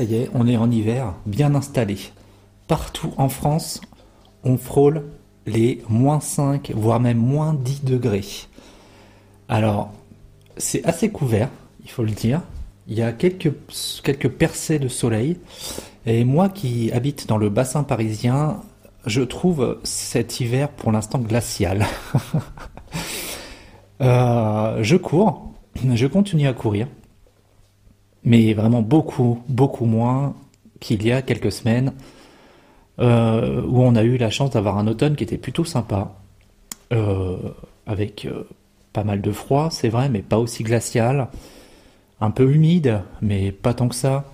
ça y est, on est en hiver, bien installé. Partout en France, on frôle les moins 5, voire même moins 10 degrés. Alors, c'est assez couvert, il faut le dire. Il y a quelques, quelques percées de soleil. Et moi qui habite dans le bassin parisien, je trouve cet hiver pour l'instant glacial. Euh, je cours, je continue à courir, mais vraiment beaucoup, beaucoup moins qu'il y a quelques semaines euh, où on a eu la chance d'avoir un automne qui était plutôt sympa, euh, avec pas mal de froid, c'est vrai, mais pas aussi glacial, un peu humide, mais pas tant que ça,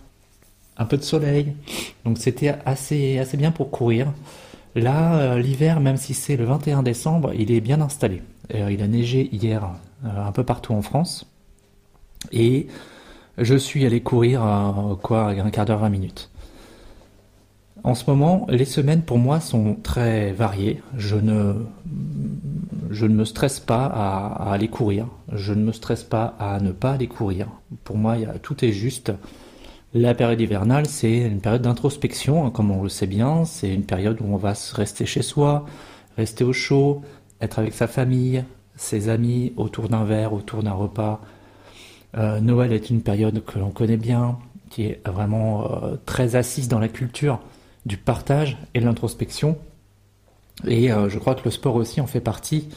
un peu de soleil, donc c'était assez, assez bien pour courir. Là, euh, l'hiver, même si c'est le 21 décembre, il est bien installé. Euh, il a neigé hier euh, un peu partout en France. Et je suis allé courir quoi, un quart d'heure, 20 minutes. En ce moment, les semaines pour moi sont très variées. Je ne, je ne me stresse pas à, aller courir. Je ne me stresse pas à ne pas aller courir. Pour moi, tout est juste. La période hivernale, c'est une période d'introspection, hein, comme on le sait bien. C'est une période où on va rester chez soi, rester au chaud, être avec sa famille, ses amis, autour d'un verre, autour d'un repas. Euh, Noël est une période que l'on connaît bien, qui est vraiment euh, très assise dans la culture du partage et de l'introspection. Et euh, je crois que le sport aussi en fait partie.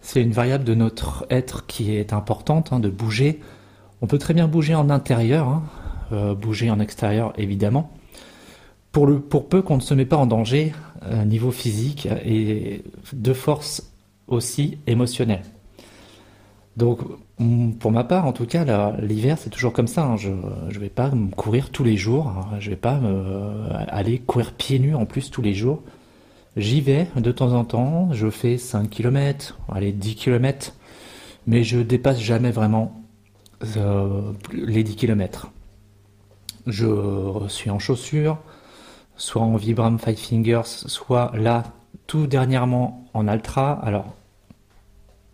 C'est une variable de notre être qui est importante, hein, de bouger. On peut très bien bouger en intérieur, hein, bouger en extérieur évidemment, pour, peu qu'on ne se met pas en danger niveau physique et de force aussi émotionnelle. Donc pour ma part, en tout cas, l'hiver c'est toujours comme ça. Hein. Je ne vais pas courir tous les jours. Hein. Je vais pas aller courir pieds nus en plus tous les jours. J'y vais de temps en temps. Je fais 5 km, allez 10 km, mais je dépasse jamais vraiment euh, les 10 km. Je suis en chaussures, soit en Vibram Five Fingers, soit là, tout dernièrement en Ultra. Alors,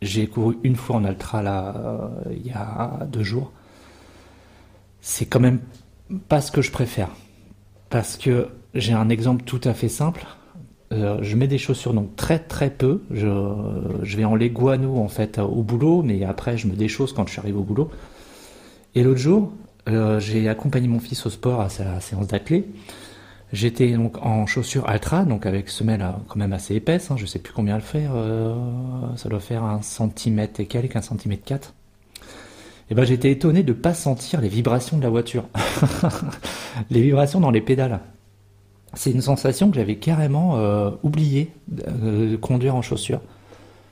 j'ai couru une fois en Ultra là, euh, il y a deux jours. C'est quand même pas ce que je préfère. Parce que j'ai un exemple tout à fait simple. Euh, je mets des chaussures donc très très peu. Je, vais en Leguano en fait au boulot, mais après je me déchausse quand je suis arrivé au boulot. Et l'autre jour, euh, j'ai accompagné mon fils au sport à sa séance d'athlé. J'étais donc en chaussures Altra, donc avec semelle euh, quand même assez épaisse, hein, je sais plus combien le faire, euh, ça doit faire un centimètre et quelques, un centimètre quatre. Et ben j'étais étonné de pas sentir les vibrations de la voiture, les vibrations dans les pédales. C'est une sensation que j'avais carrément oublié de conduire en chaussures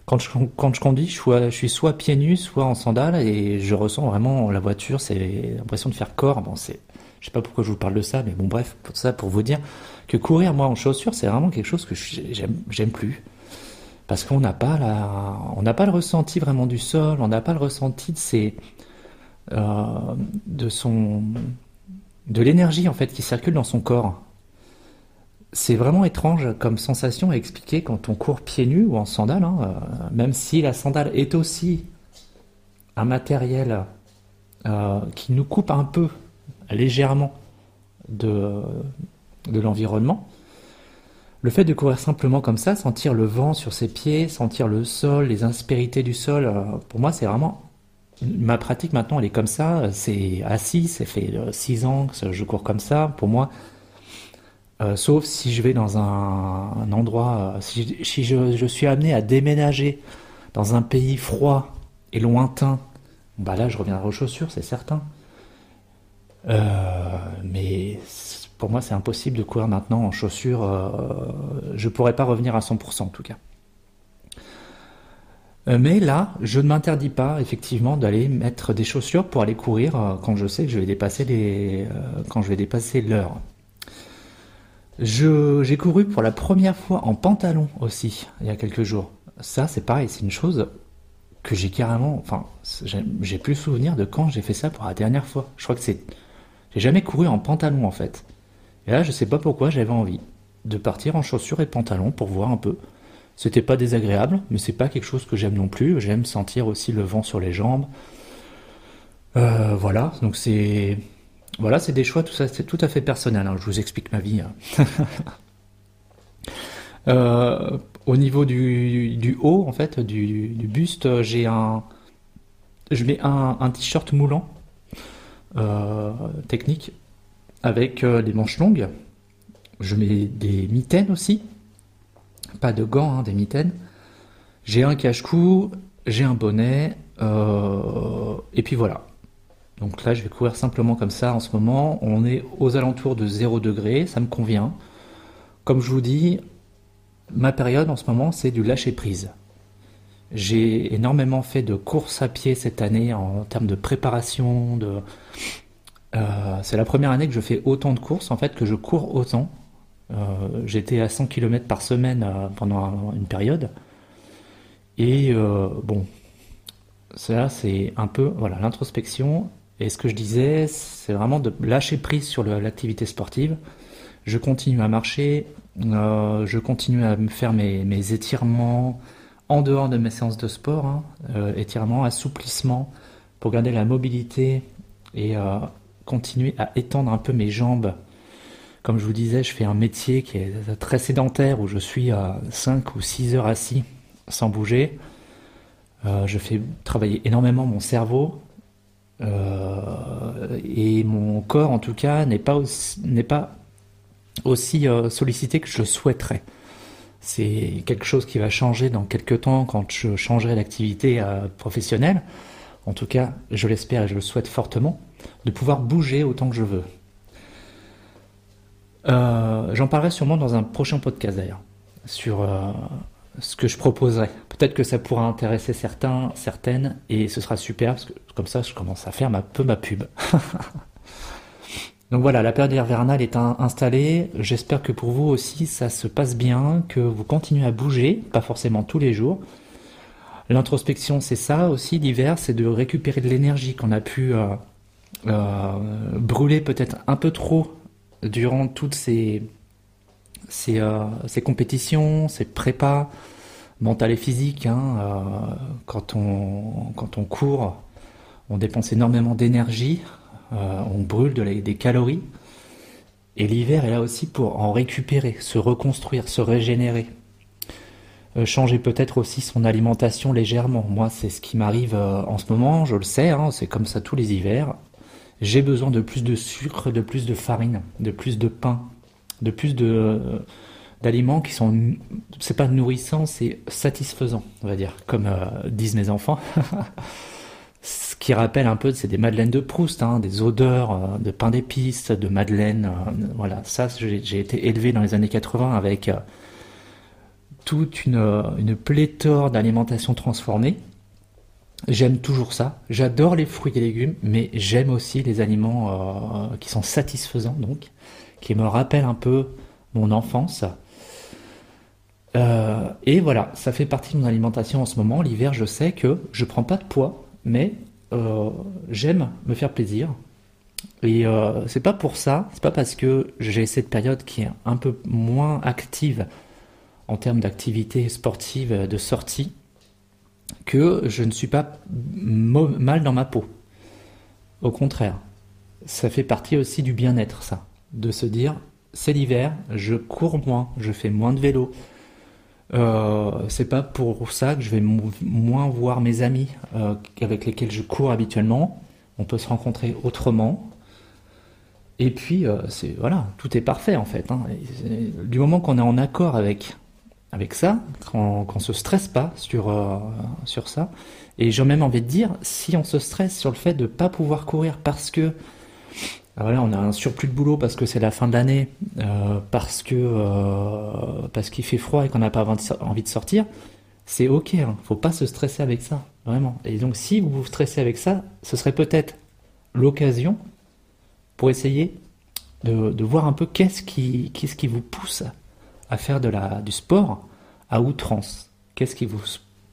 quand je, quand je conduis, je suis, soit pieds nus, soit en sandales, et je ressens vraiment la voiture, c'est l'impression de faire corps. Bon, c'est, je sais pas pourquoi je vous parle de ça, mais bon, bref, pour ça, pour vous dire que courir, moi, en chaussures, c'est vraiment quelque chose que j'aime, plus. Parce qu'on n'a pas pas le ressenti vraiment du sol, on n'a pas le ressenti de ses, euh, de son, de l'énergie, en fait, qui circule dans son corps. C'est vraiment étrange comme sensation à expliquer quand on court pieds nus ou en sandales, hein, euh, même si la sandale est aussi un matériel euh, qui nous coupe un peu légèrement de, de l'environnement. Le fait de courir simplement comme ça, sentir le vent sur ses pieds, sentir le sol, les aspérités du sol, euh, pour moi c'est vraiment ma pratique maintenant elle est comme ça, c'est assis, c'est fait six ans que je cours comme ça. Pour moi, euh, sauf si je vais dans un, endroit, euh, si, je, suis amené à déménager dans un pays froid et lointain, bah là je reviendrai aux chaussures, c'est certain. Euh, mais pour moi c'est impossible de courir maintenant en chaussures. je pourrais pas revenir à 100% en tout cas. Mais là, je ne m'interdis pas effectivement d'aller mettre des chaussures pour aller courir quand je sais que je vais dépasser les, quand je vais dépasser l'heure. J'ai couru pour la première fois en pantalon aussi, il y a quelques jours. Ça, c'est pareil, c'est une chose que j'ai carrément. Enfin, j'ai plus souvenir de quand j'ai fait ça pour la dernière fois. Je crois que c'est. J'ai jamais couru en pantalon en fait. Et là, je sais pas pourquoi j'avais envie de partir en chaussures et pantalon pour voir un peu. C'était pas désagréable, mais c'est pas quelque chose que j'aime non plus. J'aime sentir aussi le vent sur les jambes. Euh, voilà, donc c'est Voilà, c'est des choix, tout c'est tout à fait personnel. Hein. je vous explique ma vie. Hein. Euh, au niveau du, haut, en fait, du, buste, j'ai un, je mets un, t-shirt moulant technique avec euh, les manches longues. Je mets des mitaines aussi, pas de gants, hein, des mitaines. J'ai un cache-cou, j'ai un bonnet, et puis voilà. Donc là, je vais courir simplement comme ça en ce moment. On est aux alentours de 0 degré, ça me convient. Comme je vous dis, ma période en ce moment, c'est du lâcher prise. J'ai énormément fait de courses à pied cette année en termes de préparation. Euh, c'est la première année que je fais autant de courses, en fait, que je cours autant. Euh, j'étais à 100 km par semaine euh, pendant une période. Et bon, ça c'est un peu voilà l'introspection et ce que je disais, c'est vraiment de lâcher prise sur l'activité sportive. Je continue à marcher, je continue à me faire mes, étirements en dehors de mes séances de sport, hein, euh, étirements, assouplissements, pour garder la mobilité et euh, continuer à étendre un peu mes jambes. Comme je vous disais, je fais un métier qui est très sédentaire où je suis à 5 ou 6 heures assis sans bouger. je fais travailler énormément mon cerveau, euh, et mon corps, en tout cas, n'est pas aussi, pas aussi euh, sollicité que je souhaiterais. C'est quelque chose qui va changer dans quelques temps quand je changerai d'activité euh, professionnelle. En tout cas, je l'espère et je le souhaite fortement, de pouvoir bouger autant que je veux. J'en parlerai sûrement dans un prochain podcast d'ailleurs, sur ce que je proposerais. Peut-être que ça pourra intéresser certains, certaines, et ce sera super, parce que comme ça, je commence à faire un peu ma pub. Donc voilà, la période hivernale est installée. J'espère que pour vous aussi, ça se passe bien, que vous continuez à bouger, pas forcément tous les jours. L'introspection, c'est ça aussi, l'hiver, c'est de récupérer de l'énergie qu'on a pu euh, euh, brûler peut-être un peu trop durant toutes ces, euh, ces, compétitions, ces prépas mentales et physiques. Hein, euh, quand, on, quand on court, on dépense énormément d'énergie, euh, on brûle des calories. Et l'hiver est là aussi pour en récupérer, se reconstruire, se régénérer. changer peut-être aussi son alimentation légèrement. Moi, c'est ce qui m'arrive en ce moment, je le sais, hein, c'est comme ça tous les hivers. J'ai besoin de plus de sucre, de plus de farine, de plus de pain, de plus de d'aliments qui sont c'est pas nourrissant c'est satisfaisant on va dire comme euh, disent mes enfants ce qui rappelle un peu c'est des madeleines de Proust hein, des odeurs euh, de pain d'épices de madeleine euh, voilà ça j'ai été élevé dans les années 80 avec toute une, pléthore d'alimentation transformée J'aime toujours ça. J'adore les fruits et légumes, mais j'aime aussi les aliments qui sont satisfaisants, donc qui me rappelle un peu mon enfance. Euh, et voilà, ça fait partie de mon alimentation en ce moment. L'hiver, je sais que je prends pas de poids, mais euh, j'aime me faire plaisir. Et euh, c'est pas pour ça, c'est pas parce que j'ai cette période qui est un peu moins active en termes d'activité sportive, de sortie, que je ne suis pas mal dans ma peau. Au contraire, ça fait partie aussi du bien-être, ça de se dire c'est l'hiver, je cours moins, je fais moins de vélo. Euh, c'est pas pour ça que je vais moins voir mes amis euh, avec lesquels je cours habituellement. On peut se rencontrer autrement. Et puis, euh, c'est voilà, tout est parfait en fait. Hein. Du moment qu'on est en accord avec avec ça, qu'on ne se stresse pas sur sur ça. Et j'ai même envie de dire, si on se stresse sur le fait de ne pas pouvoir courir parce que voilà, on a un surplus de boulot parce que c'est la fin de l'année, euh, parce que euh, parce qu'il fait froid et qu'on n'a pas envie de sortir, c'est ok. Hein, faut pas se stresser avec ça, vraiment. Et donc, si vous vous stressez avec ça, ce serait peut-être l'occasion pour essayer de, voir un peu qu'est-ce qui qu'est-ce qui vous pousse à faire de la du sport à outrance. Qu'est-ce qui vous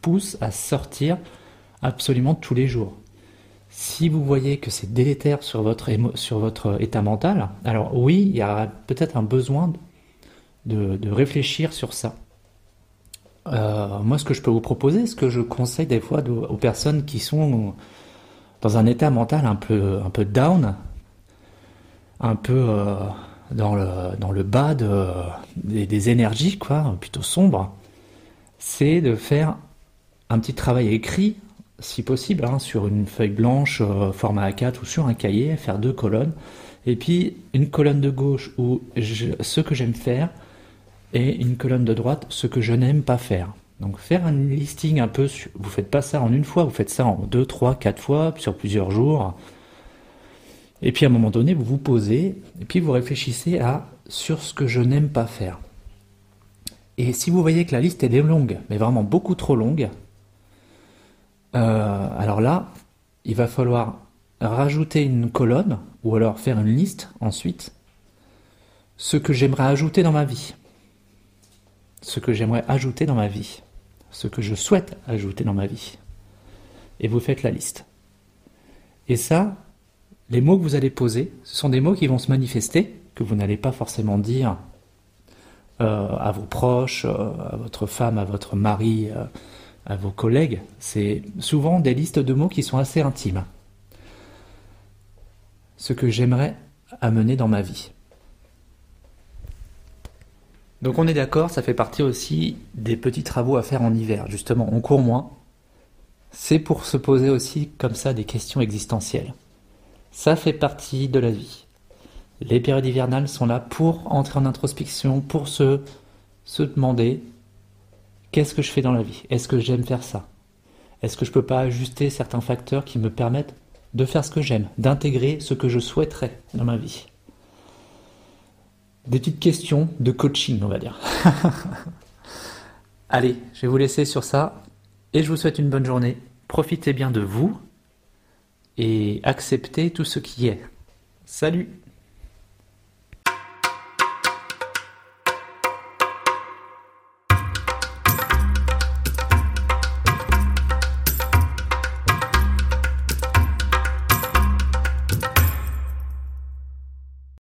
pousse à sortir absolument tous les jours? Si vous voyez que c'est délétère sur votre, sur votre état mental, alors oui, il y a peut-être un besoin de, réfléchir sur ça. Euh, moi, ce que je peux vous proposer, ce que je conseille des fois aux personnes qui sont dans un état mental un peu, un peu down, un peu euh, dans, le, dans le bas de, des, énergies, quoi, plutôt sombres, c'est de faire un petit travail écrit, si possible, hein, sur une feuille blanche, euh, format A4 ou sur un cahier, faire deux colonnes, et puis une colonne de gauche où ce que j'aime faire, et une colonne de droite, ce que je n'aime pas faire. Donc faire un listing un peu, vous faites pas ça en une fois, vous faites ça en deux, trois, quatre fois, sur plusieurs jours. Et puis à un moment donné, vous vous posez, et puis vous réfléchissez à sur ce que je n'aime pas faire. Et si vous voyez que la liste est longue, mais vraiment beaucoup trop longue, euh, alors là, il va falloir rajouter une colonne, ou alors faire une liste ensuite, ce que j'aimerais ajouter dans ma vie. Ce que j'aimerais ajouter dans ma vie. Ce que je souhaite ajouter dans ma vie. Et vous faites la liste. Et ça, les mots que vous allez poser, ce sont des mots qui vont se manifester, que vous n'allez pas forcément dire euh, à vos proches, euh, à votre femme, à votre mari, à vos collègues. C'est souvent des listes de mots qui sont assez intimes. Ce que j'aimerais amener dans ma vie. Donc on est d'accord, ça fait partie aussi des petits travaux à faire en hiver. Justement, on court moins. C'est pour se poser aussi comme ça des questions existentielles. Ça fait partie de la vie. Les périodes hivernales sont là pour entrer en introspection, pour se, se demander qu'est-ce que je fais dans la vie? Est-ce que j'aime faire ça? Est-ce que je ne peux pas ajuster certains facteurs qui me permettent de faire ce que j'aime, d'intégrer ce que je souhaiterais dans ma vie? Des petites questions de coaching, on va dire. Allez, je vais vous laisser sur ça et je vous souhaite une bonne journée. Profitez bien de vous et accepter tout ce qui est. Salut